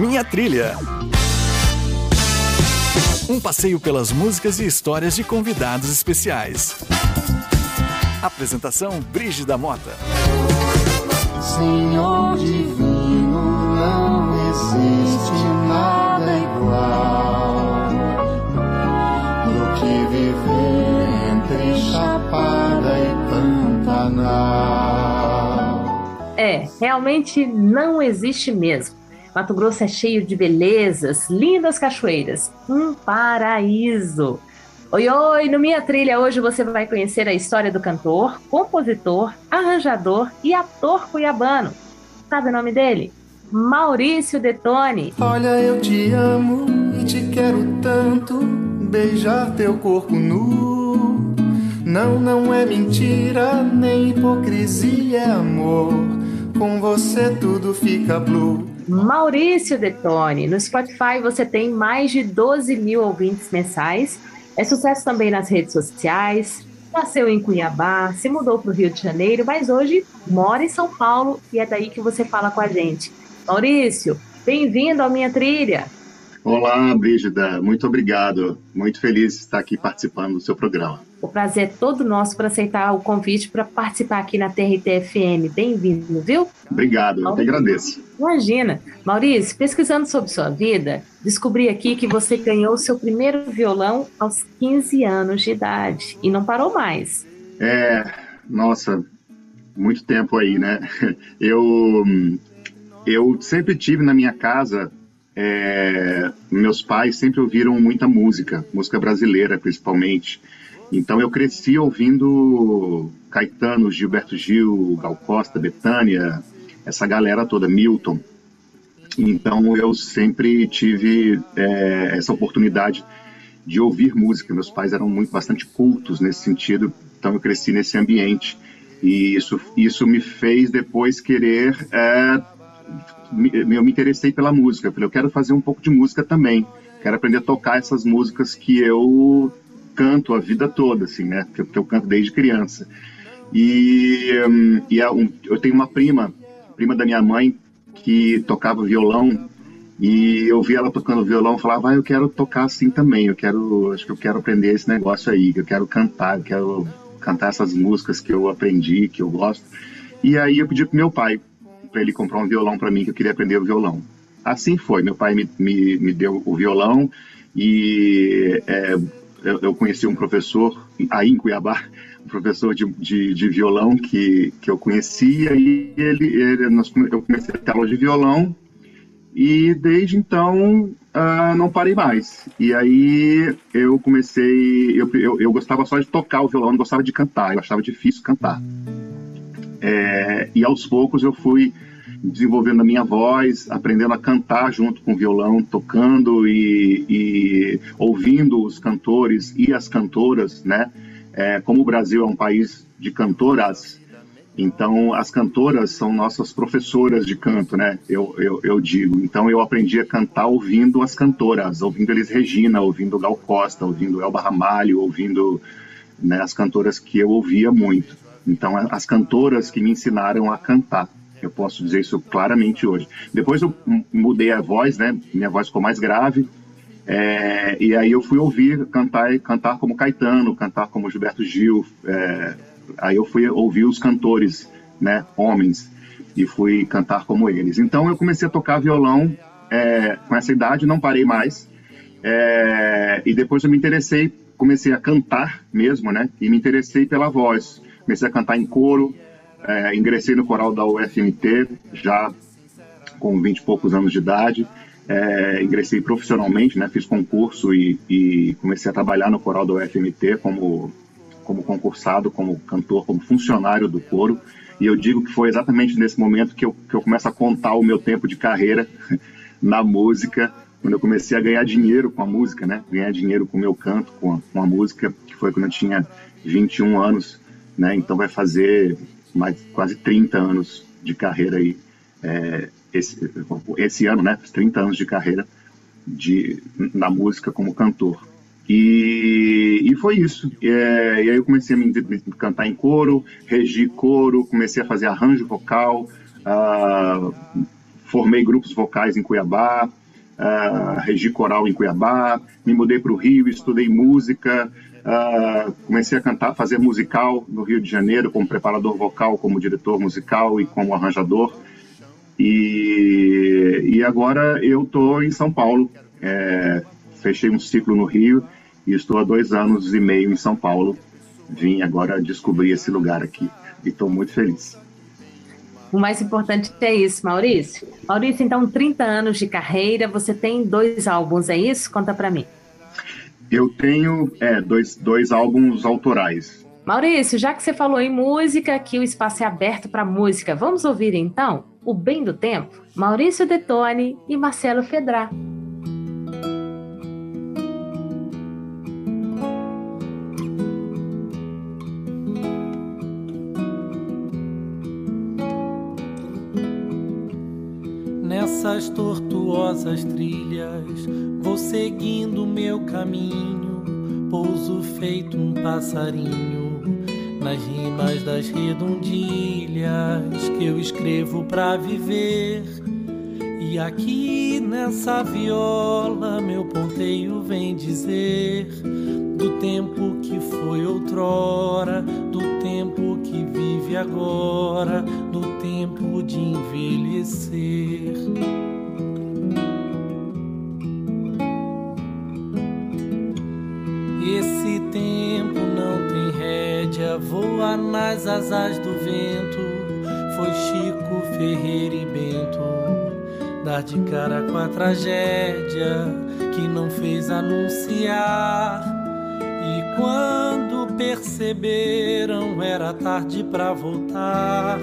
Minha Trilha. Um passeio pelas músicas e histórias de convidados especiais. Apresentação Brígida Mota. Senhor divino, não existe nada igual do que viver entre Chapada e Pantanal. É, realmente não existe mesmo. Mato Grosso é cheio de belezas, lindas cachoeiras, um paraíso. Oi, oi! No Minha Trilha hoje você vai conhecer a história do cantor, compositor, arranjador e ator cuiabano. Sabe o nome dele? Maurício Detone. Olha, eu te amo e te quero tanto, beijar teu corpo nu. Não, não é mentira, nem hipocrisia, é amor. Com você tudo fica blue. Maurício Detone. No Spotify você tem mais de 12 mil ouvintes mensais. É sucesso também nas redes sociais. Nasceu em Cuiabá, se mudou para o Rio de Janeiro, mas hoje mora em São Paulo e é daí que você fala com a gente. Maurício, bem-vindo à minha trilha. Olá, Brígida, muito obrigado. Muito feliz de estar aqui participando do seu programa. O prazer é todo nosso para aceitar o convite para participar aqui na TRT-FM. Bem-vindo, viu? Obrigado, eu te agradeço. Imagina. Maurício, pesquisando sobre sua vida, descobri aqui que você ganhou seu primeiro violão aos 15 anos de idade e não parou mais. É, nossa, muito tempo aí, né? Eu, eu sempre tive na minha casa é, meus pais sempre ouviram muita música, música brasileira principalmente. Então eu cresci ouvindo Caetano, Gilberto Gil, Gal Costa, Betânia, essa galera toda, Milton. Então eu sempre tive é, essa oportunidade de ouvir música. Meus pais eram muito bastante cultos nesse sentido, então eu cresci nesse ambiente e isso isso me fez depois querer é, eu me interessei pela música. Eu falei, eu quero fazer um pouco de música também. Quero aprender a tocar essas músicas que eu canto a vida toda, assim, né? Que, que eu canto desde criança. E, um, e é um, eu tenho uma prima, prima da minha mãe, que tocava violão. E eu vi ela tocando violão, e falava, ah, eu quero tocar assim também. Eu quero, acho que eu quero aprender esse negócio aí. Eu quero cantar, eu quero cantar essas músicas que eu aprendi, que eu gosto. E aí eu pedi pro meu pai para ele comprar um violão para mim, que eu queria aprender o violão. Assim foi, meu pai me, me, me deu o violão e é, eu, conheci um professor aí em Cuiabá, um professor de, de, de violão que, que eu conhecia e ele, ele nós, eu comecei a aula de violão e desde então uh, não parei mais. E aí eu comecei, eu, eu, eu, gostava só de tocar o violão, não gostava de cantar, eu achava difícil cantar. É, e aos poucos eu fui desenvolvendo a minha voz, aprendendo a cantar junto com o violão, tocando e, e ouvindo os cantores e as cantoras, né? É, como o Brasil é um país de cantoras, então as cantoras são nossas professoras de canto, né? Eu, eu, eu digo. Então eu aprendi a cantar ouvindo as cantoras, ouvindo Elis Regina, ouvindo Gal Costa, ouvindo Elba Ramalho, ouvindo né, as cantoras que eu ouvia muito. Então, as cantoras que me ensinaram a cantar. Eu posso dizer isso claramente hoje. Depois eu mudei a voz, né? Minha voz ficou mais grave. É, e aí eu fui ouvir cantar, cantar como Caetano, cantar como Gilberto Gil. É, aí eu fui ouvir os cantores, né? Homens e fui cantar como eles. Então eu comecei a tocar violão é, com essa idade, não parei mais. É, e depois eu me interessei, comecei a cantar mesmo, né? E me interessei pela voz comecei a cantar em coro, é, ingressei no coral da UFMT já com 20 e poucos anos de idade, é, ingressei profissionalmente, né, fiz concurso e, e, comecei a trabalhar no coral da UFMT como, como concursado, como cantor, como funcionário do coro. E eu digo que foi exatamente nesse momento que eu, que eu começo a contar o meu tempo de carreira na música, quando eu comecei a ganhar dinheiro com a música, né? Ganhar dinheiro com o meu canto, com a, com a música, que foi quando eu tinha 21 anos né? Então vai fazer mais quase 30 anos de carreira aí, é, esse, esse ano, né? 30 anos de carreira de, na música como cantor. E, e foi isso. É, e aí eu comecei a me, me, cantar em coro, regi coro, comecei a fazer arranjo vocal, uh, formei grupos vocais em Cuiabá, uh, regi coral em Cuiabá, me mudei para o Rio, estudei música, uh, comecei a cantar, fazer musical no Rio de Janeiro, como preparador vocal, como diretor musical e como arranjador. E, e agora eu estou em São Paulo, é, fechei um ciclo no Rio e estou há dois anos e meio em São Paulo. Vim agora descobrir esse lugar aqui e estou muito feliz. O mais importante é isso, Maurício. Maurício, então, 30 anos de carreira, você tem dois álbuns, é isso? Conta para mim. Eu tenho é, dois, dois álbuns autorais. Maurício, já que você falou em música, aqui o espaço é aberto para música. Vamos ouvir então O Bem do Tempo? Maurício Detone e Marcelo Fedra. Nessas tortuosas trilhas, vou seguindo meu caminho, pouso feito um passarinho nas rimas das redondilhas que eu escrevo pra viver. E aqui nessa viola, meu ponteio vem dizer do tempo que foi outrora, do tempo que vive agora, do tempo de envelhecer. Voa nas asas do vento. Foi Chico, Ferreira e Bento dar de cara com a tragédia que não fez anunciar e quando perceberam, era tarde para voltar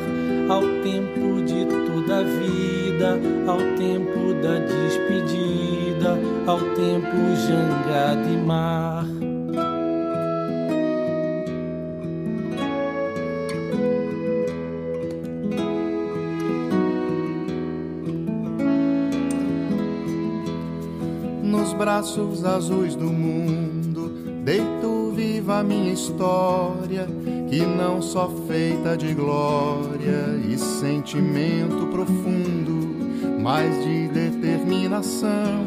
ao tempo de toda a vida, ao tempo da despedida, ao tempo jangada e mar. Braços azuis do mundo. Deito viva a minha história, que não só feita de glória e sentimento profundo, mas de determinação.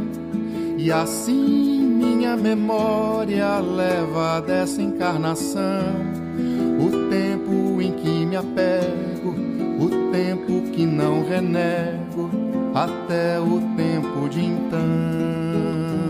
E assim minha memória leva dessa encarnação. O tempo em que me apego, o tempo que não renego, até o tempo de então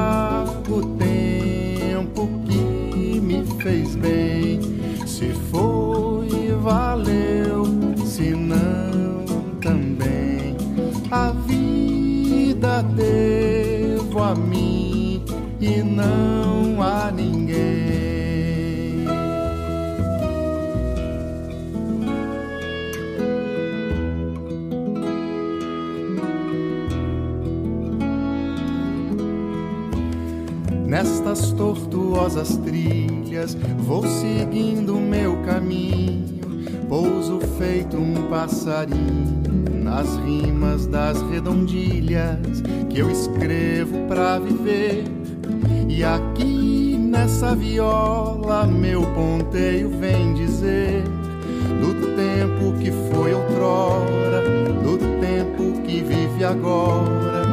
Nestas tortuosas trilhas vou seguindo meu caminho, pouso feito um passarinho nas rimas das redondilhas que eu escrevo pra viver. E aqui nessa viola meu ponteio vem dizer do tempo que foi outrora, do tempo que vive agora,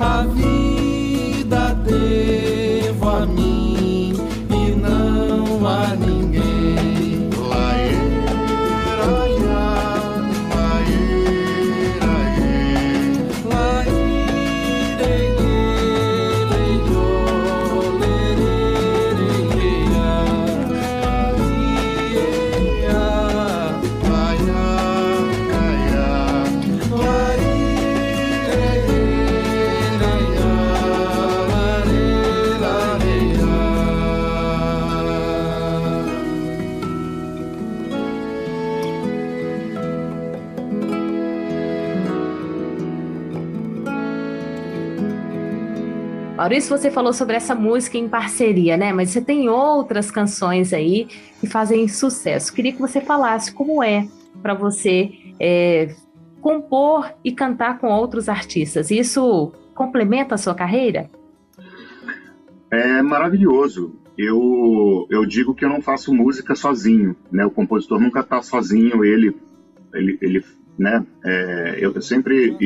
a vida. Maurício, você falou sobre essa música em parceria, né? Mas você tem outras canções aí que fazem sucesso. Queria que você falasse como é para você é, compor e cantar com outros artistas. Isso complementa a sua carreira? É maravilhoso. Eu, eu digo que eu não faço música sozinho, né? O compositor nunca está sozinho, ele, ele, ele né? É, eu sempre,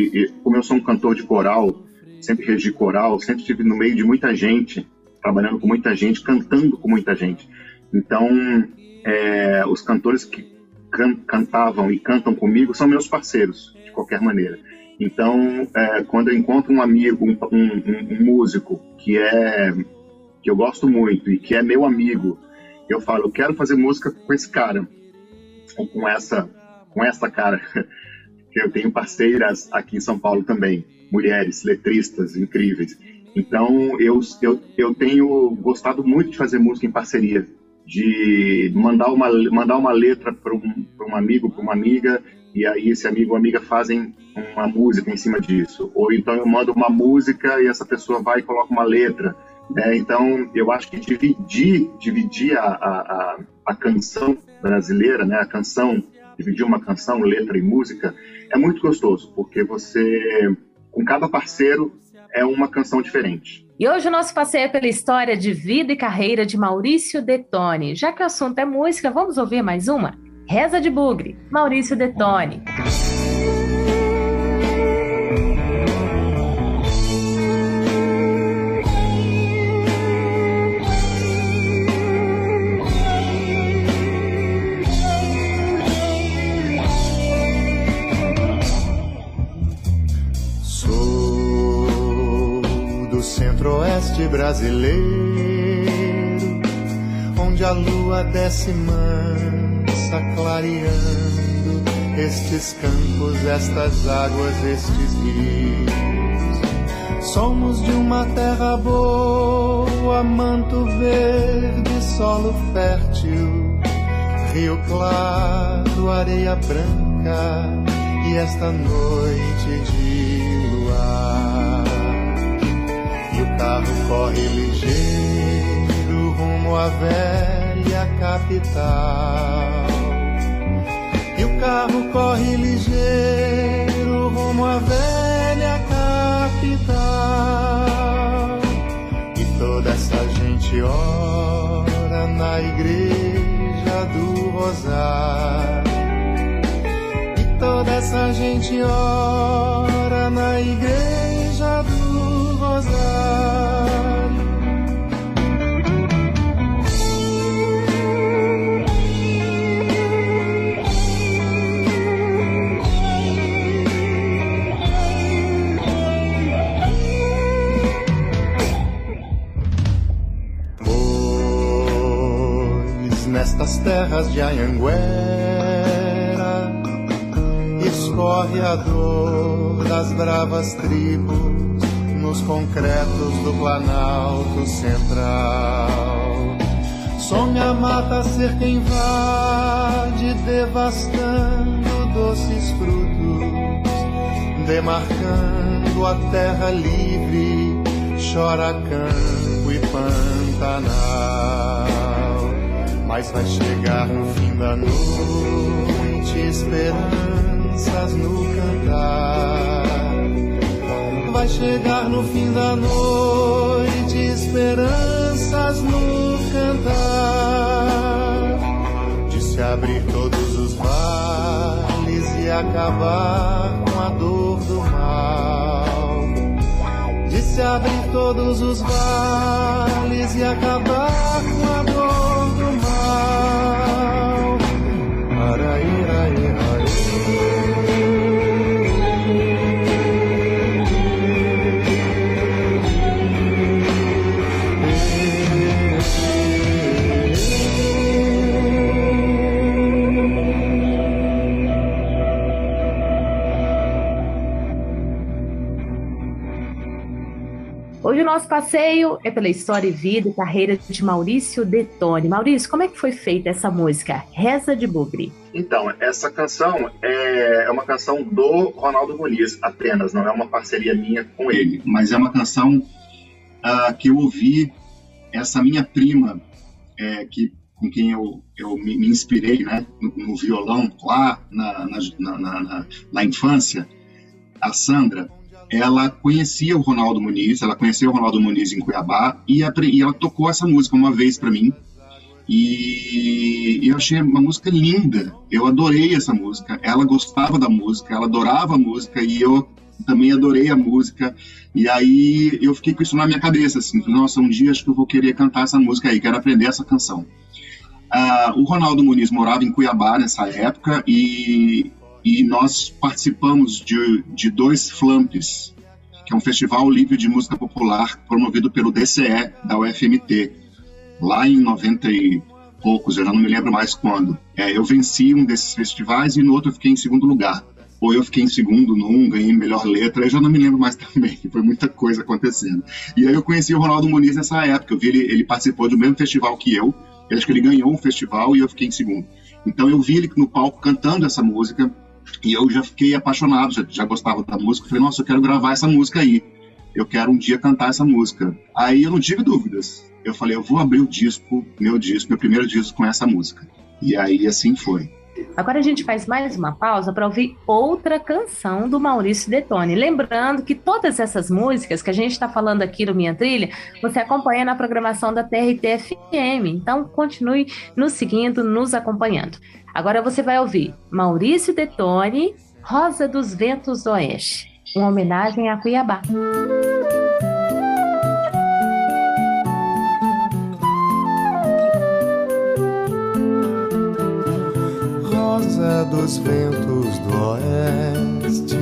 como eu sou um cantor de coral, sempre regi coral, sempre estive no meio de muita gente, trabalhando com muita gente, cantando com muita gente. Então, é, os cantores que can cantavam e cantam comigo são meus parceiros, de qualquer maneira. Então, é, quando eu encontro um amigo, um, um, um, músico que é que eu gosto muito e que é meu amigo, eu falo, eu quero fazer música com esse cara, ou com essa, com essa cara. Eu tenho parceiras aqui em São Paulo também mulheres letristas incríveis. Então, eu, eu, eu tenho gostado muito de fazer música em parceria, de mandar uma, mandar uma letra para um, um amigo, para uma amiga, e aí esse amigo ou amiga fazem uma música em cima disso. Ou então eu mando uma música e essa pessoa vai e coloca uma letra. Né? Então, eu acho que dividir, dividir a, a, a canção brasileira, né? a canção, dividir uma canção, letra e música, é muito gostoso, porque você com cada parceiro é uma canção diferente. E hoje o nosso passeio é pela história de vida e carreira de Maurício Detone. Já que o assunto é música, vamos ouvir mais uma? Reza de Bugre, Maurício Detone. Centro-oeste brasileiro, onde a lua desce mansa, clareando estes campos, estas águas, estes rios. Somos de uma terra boa, manto verde, solo fértil, rio claro, areia branca e esta noite de luar carro corre ligeiro rumo à velha capital. E o carro corre ligeiro rumo à velha capital. E toda essa gente ora na igreja do Rosário. E toda essa gente ora na igreja. Nestas terras de Anhanguera escorre a dor das bravas tribos nos concretos do Planalto Central. Some a mata quem invade, devastando doces frutos, demarcando a terra livre, chora campo e pantanal. Mas vai chegar no fim da noite esperanças no cantar. Vai chegar no fim da noite, esperanças no cantar. De se abrir todos os vales e acabar com a dor do mal. De se abrir todos os vales e acabar com a dor do mal. Nosso passeio é pela história e vida e carreira de Maurício Detone. Maurício, como é que foi feita essa música, Reza de Bugre? Então, essa canção é, é uma canção do Ronaldo Muniz apenas, não é uma parceria minha com ele, mas é uma canção uh, que eu ouvi essa minha prima, é, que, com quem eu, eu me, me inspirei né, no, no, violão lá na, na, na, na infância, a Sandra, ela conhecia o Ronaldo Muniz, ela conheceu o Ronaldo Muniz em Cuiabá e, e ela tocou essa música uma vez para mim. E eu achei uma música linda. Eu adorei essa música. Ela gostava da música, ela adorava a música e eu também adorei a música. E aí eu fiquei com isso na minha cabeça, assim, nossa, um dia acho que eu vou querer cantar essa música aí, quero aprender essa canção. Uh, o Ronaldo Muniz morava em Cuiabá nessa época e e nós participamos de, de dois Flamps, que é um festival livre de música popular promovido pelo DCE da UFMT, lá em 90 e poucos, eu já não me lembro mais quando. É, eu venci um desses festivais e no outro eu fiquei em segundo lugar. Ou eu fiquei em segundo num, ganhei melhor letra, eu já não me lembro mais também, foi muita coisa acontecendo. E aí eu conheci o Ronaldo Muniz nessa época, eu vi ele, ele participou do mesmo festival que eu, eu acho que ele ganhou um festival e eu fiquei em segundo. Então eu vi ele no palco cantando essa música, e eu já fiquei apaixonado, já, já gostava da música. Falei, nossa, eu quero gravar essa música aí. Eu quero um dia cantar essa música. Aí eu não tive dúvidas. Eu falei, eu vou abrir o disco, meu disco, meu primeiro disco com essa música. E aí assim foi. Agora a gente faz mais uma pausa para ouvir outra canção do Maurício Detone. Lembrando que todas essas músicas que a gente está falando aqui no Minha Trilha, você acompanha na programação da TRT-FM. Então continue nos seguindo, nos acompanhando. Agora você vai ouvir Maurício Detone, Rosa dos Ventos do Oeste, uma homenagem a Cuiabá. Rosa dos ventos do oeste,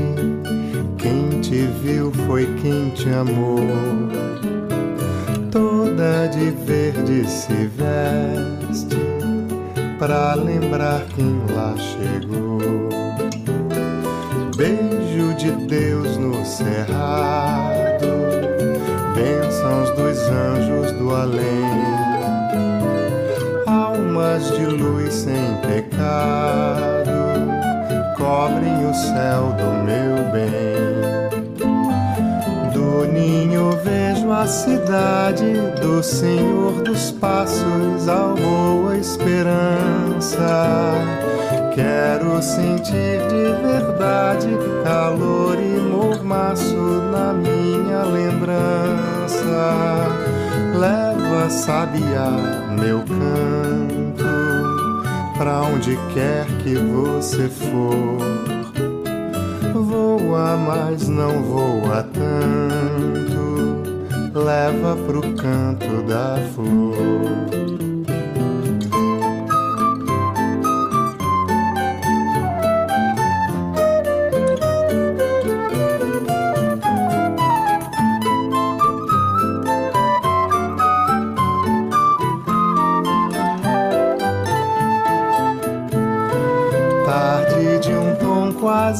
quem te viu foi quem te amou. Toda de verde se veste pra lembrar quem lá chegou. Beijo de Deus no cerrado, bênçãos dos anjos do além. De luz sem pecado cobrem o céu do meu bem ninho vejo a cidade do Senhor dos Passos, a boa esperança. Quero sentir de verdade calor e mormaço na minha lembrança. Leva, sabia, meu canto, pra onde quer que você for voa, mas não voa tanto. Leva pro canto da flor.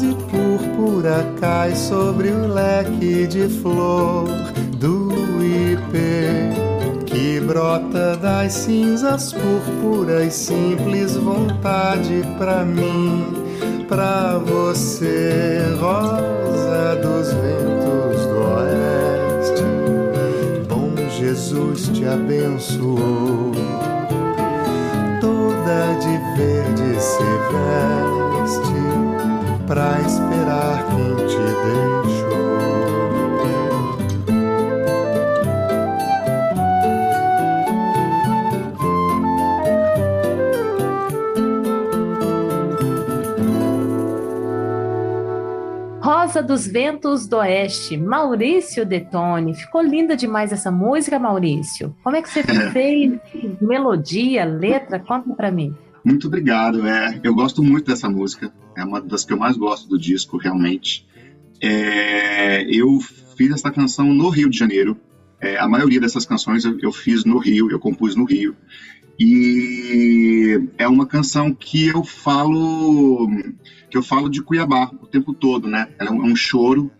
Quase púrpura cai sobre o leque de flor do ipê que brota das cinzas púrpuras, simples vontade pra mim, pra você, rosa dos ventos do oeste. Bom Jesus te abençoou, toda de verde se veste pra esperar quem te deixou. Rosa dos Ventos do Oeste, Maurício Detone. Ficou linda demais essa música, Maurício. Como é que você fez? Melodia, letra? Conta para mim. Muito obrigado. É, eu gosto muito dessa música. É uma das que eu mais gosto do disco, realmente. É, eu fiz essa canção no Rio de Janeiro. É, a maioria dessas canções eu, eu fiz no Rio, eu compus no Rio. E é uma canção que eu falo que eu falo de Cuiabá o tempo todo, né? É um, é um choro,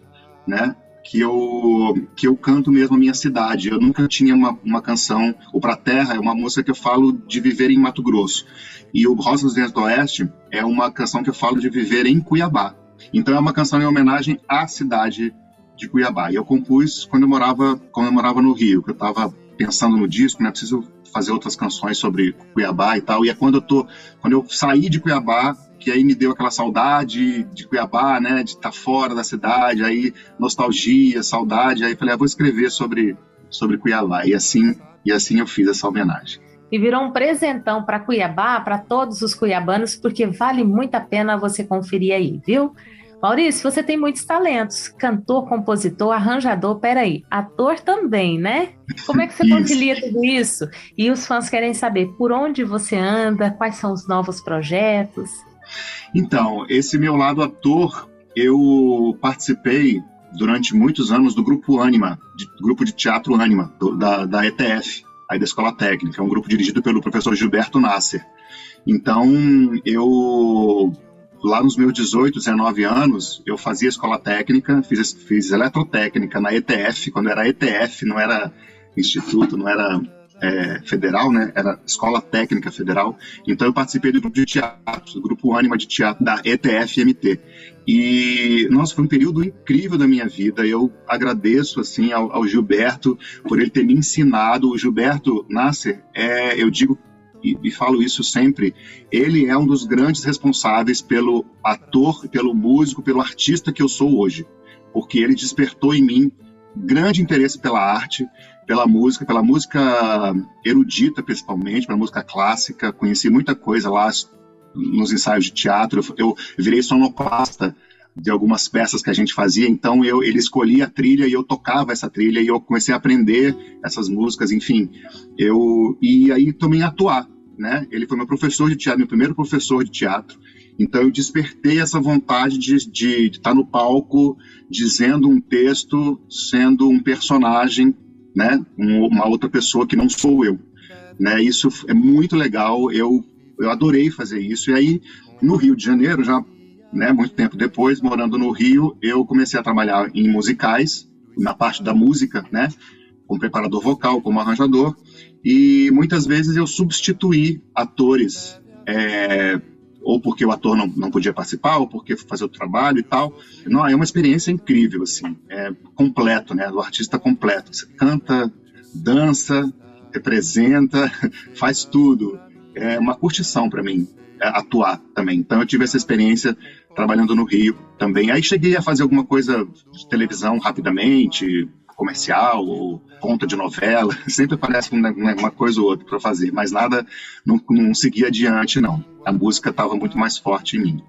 né? Que eu, que eu canto mesmo a minha cidade. Eu nunca tinha uma, uma canção, o Pra Terra é uma música que eu falo de viver em Mato Grosso. E o Rosas Ventos do Oeste é uma canção que eu falo de viver em Cuiabá. Então é uma canção em homenagem à cidade de Cuiabá. E eu compus quando eu morava, quando eu morava no Rio, que eu estava pensando no disco, né? Preciso fazer outras canções sobre Cuiabá e tal. E é quando eu tô, quando eu saí de Cuiabá, que aí me deu aquela saudade de Cuiabá, né, de estar tá fora da cidade, aí nostalgia, saudade, aí falei, ah, vou escrever sobre sobre Cuiabá e assim e assim eu fiz essa homenagem. E virou um presentão para Cuiabá, para todos os cuiabanos, porque vale muito a pena você conferir aí, viu? Maurício, você tem muitos talentos, cantor, compositor, arranjador, peraí, ator também, né? Como é que você concilia tudo isso? E os fãs querem saber por onde você anda, quais são os novos projetos. Então, esse meu lado ator, eu participei durante muitos anos do grupo Anima, de, grupo de teatro Anima, do, da, da ETF, aí da Escola Técnica, é um grupo dirigido pelo professor Gilberto Nasser. Então, eu lá nos meus 18, 19 anos, eu fazia escola técnica, fiz, fiz eletrotécnica na ETF, quando era ETF, não era instituto, não era é, federal, né? Era Escola Técnica Federal. Então eu participei do grupo de teatro, do grupo Ânima de Teatro da ETF-MT. E, nossa, foi um período incrível da minha vida. Eu agradeço, assim, ao, ao Gilberto por ele ter me ensinado. O Gilberto Nasser, é, eu digo e, e, falo isso sempre, ele é um dos grandes responsáveis pelo ator, pelo músico, pelo artista que eu sou hoje. Porque ele despertou em mim grande interesse pela arte, pela música, pela música erudita principalmente, pela música clássica. Conheci muita coisa lá nos ensaios de teatro. Eu, virei sonopasta de algumas peças que a gente fazia, então eu, ele escolhia a trilha e eu tocava essa trilha e eu comecei a aprender essas músicas, enfim. Eu e aí também atuar, né? Ele foi meu professor de teatro, meu primeiro professor de teatro. Então eu despertei essa vontade de, de, de estar no palco dizendo um texto, sendo um personagem né? uma outra pessoa que não sou eu, né? Isso é muito legal. Eu eu adorei fazer isso. E aí no Rio de Janeiro, já né, muito tempo depois, morando no Rio, eu comecei a trabalhar em musicais, na parte da música, né? Como preparador vocal, como arranjador, e muitas vezes eu substituí atores é, ou porque o ator não, não podia participar, ou porque fazer o trabalho e tal. Não, é uma experiência incrível, assim, é completo, né? Do artista completo. Você canta, dança, representa, faz tudo. É uma curtição para mim atuar também. Então eu tive essa experiência trabalhando no Rio também. Aí cheguei a fazer alguma coisa de televisão rapidamente, comercial ou ponta de novela, sempre aparece uma, uma coisa ou outra para fazer, mas nada não, não seguia adiante, não. A música estava muito mais forte em mim.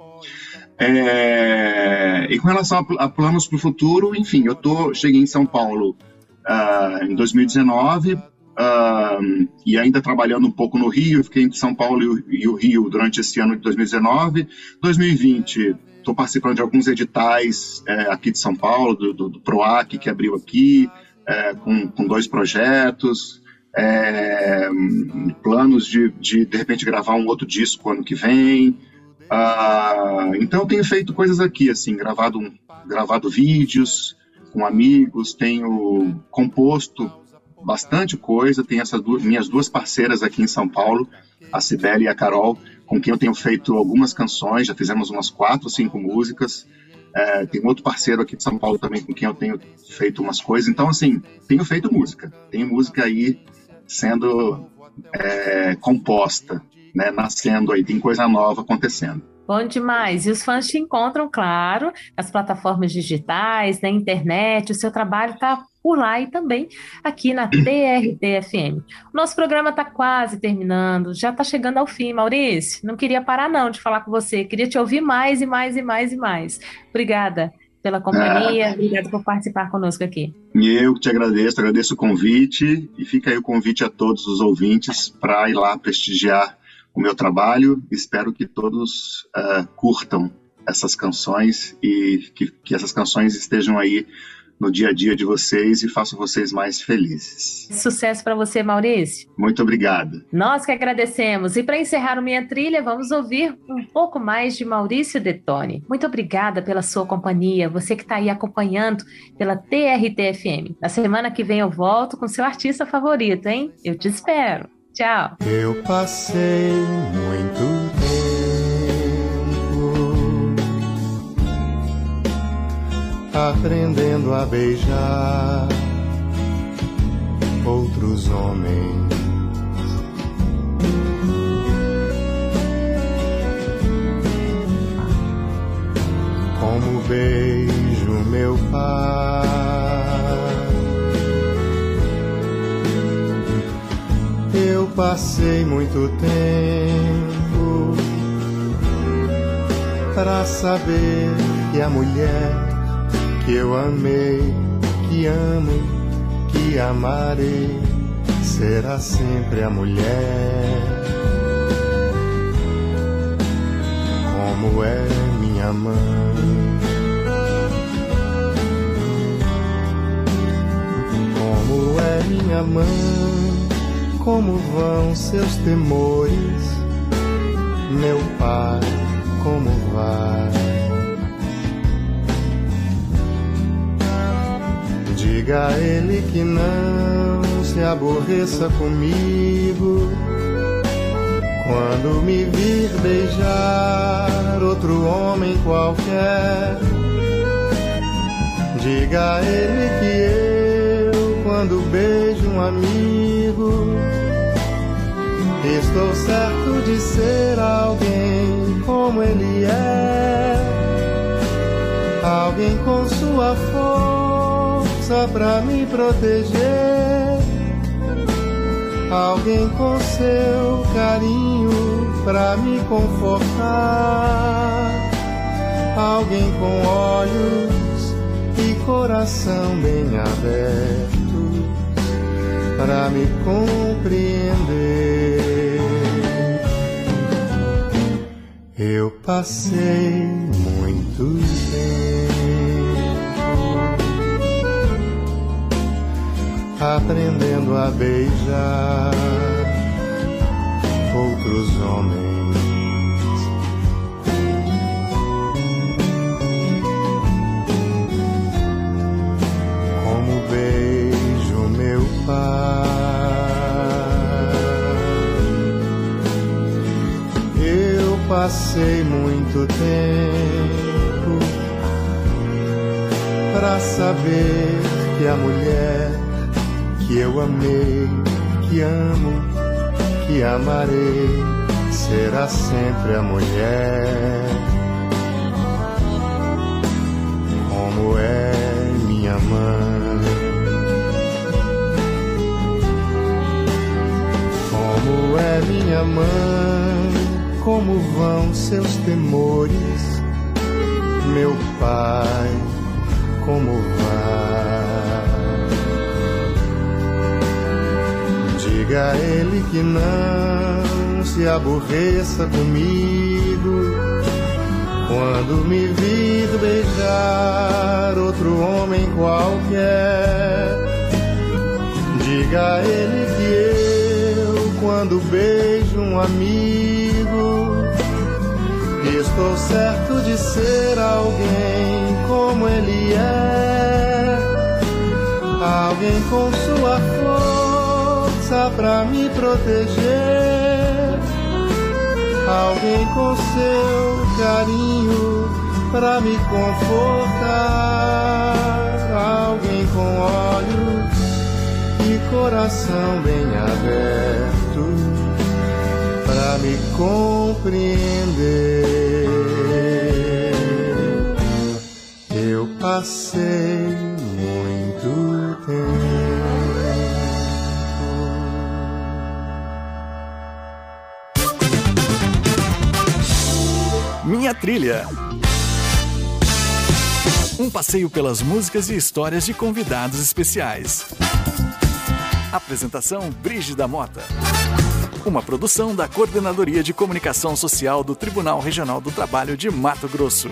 É, e com relação a planos para o futuro, enfim, eu tô, cheguei em São Paulo uh, em 2019 uh, e ainda trabalhando um pouco no Rio, fiquei entre São Paulo e, o Rio durante esse ano de 2019. 2020 estou participando de alguns editais é, aqui de São Paulo, do, do, do PROAC, que abriu aqui, é, com, com, dois projetos, é, planos de, de, de repente, gravar um outro disco ano que vem. Ah, então, tenho feito coisas aqui, assim, gravado, gravado vídeos com amigos, tenho composto bastante coisa, tenho essas duas, minhas duas parceiras aqui em São Paulo, a Cibele e a Carol, com quem eu tenho feito algumas canções, já fizemos umas quatro, cinco músicas. É, tem outro parceiro aqui de São Paulo também com quem eu tenho feito umas coisas. Então, assim, tenho feito música. Tenho música aí sendo é, composta, né, nascendo aí, tem coisa nova acontecendo. Bom demais. E os fãs te encontram, claro, nas plataformas digitais, na internet. O seu trabalho está por lá e também aqui na TRT-FM. O nosso programa está quase terminando, já está chegando ao fim, Maurício. Não queria parar não de falar com você, queria te ouvir mais e mais e mais e mais. Obrigada pela companhia, ah. obrigada por participar conosco aqui. Eu que te agradeço, agradeço o convite e fica aí o convite a todos os ouvintes para ir lá prestigiar o meu trabalho. Espero que todos uh, curtam essas canções e que, que essas canções estejam aí no dia a dia de vocês e façam vocês mais felizes. Sucesso para você, Maurício. Muito obrigado. Nós que agradecemos. E para encerrar o Minha Trilha, vamos ouvir um pouco mais de Maurício Detone. Muito obrigada pela sua companhia, você que está aí acompanhando pela TRT-FM. Na semana que vem eu volto com seu artista favorito, hein? Eu te espero. Tchau. Eu passei muito aprendendo a beijar outros homens. Como beijo meu pai. Eu passei muito tempo para saber que a mulher que eu amei, que amo, que amarei, será sempre a mulher. Como é minha mãe. Como é minha mãe, como vão seus temores, meu pai, como vai? Diga a ele que não se aborreça comigo. Quando me vir beijar outro homem qualquer, diga a ele que eu, quando beijo um amigo, estou certo de ser alguém como ele é, alguém com sua força pra me proteger. Alguém com seu carinho pra me confortar. Alguém com olhos e coração bem aberto pra me compreender. Eu passei muito tempo aprendendo a beijar outros homens. Como beijo meu pai. Eu passei muito tempo para saber que a mulher que eu amei, que amo, que amarei, será sempre a mulher. Como é minha mãe. Como é minha mãe, como vão seus temores, meu pai, como vai? Diga a ele que não se aborreça comigo quando me vir beijar outro homem qualquer. Diga a ele que eu, quando beijo um amigo, estou certo de ser alguém como ele é, alguém com sua força força pra me proteger. Alguém com seu carinho pra me confortar. Alguém com olhos e coração bem aberto pra me compreender. Eu passei muito tempo. Minha Trilha. Um passeio pelas músicas e histórias de convidados especiais. Apresentação Brígida Mota. Uma produção da Coordenadoria de Comunicação Social do Tribunal Regional do Trabalho de Mato Grosso.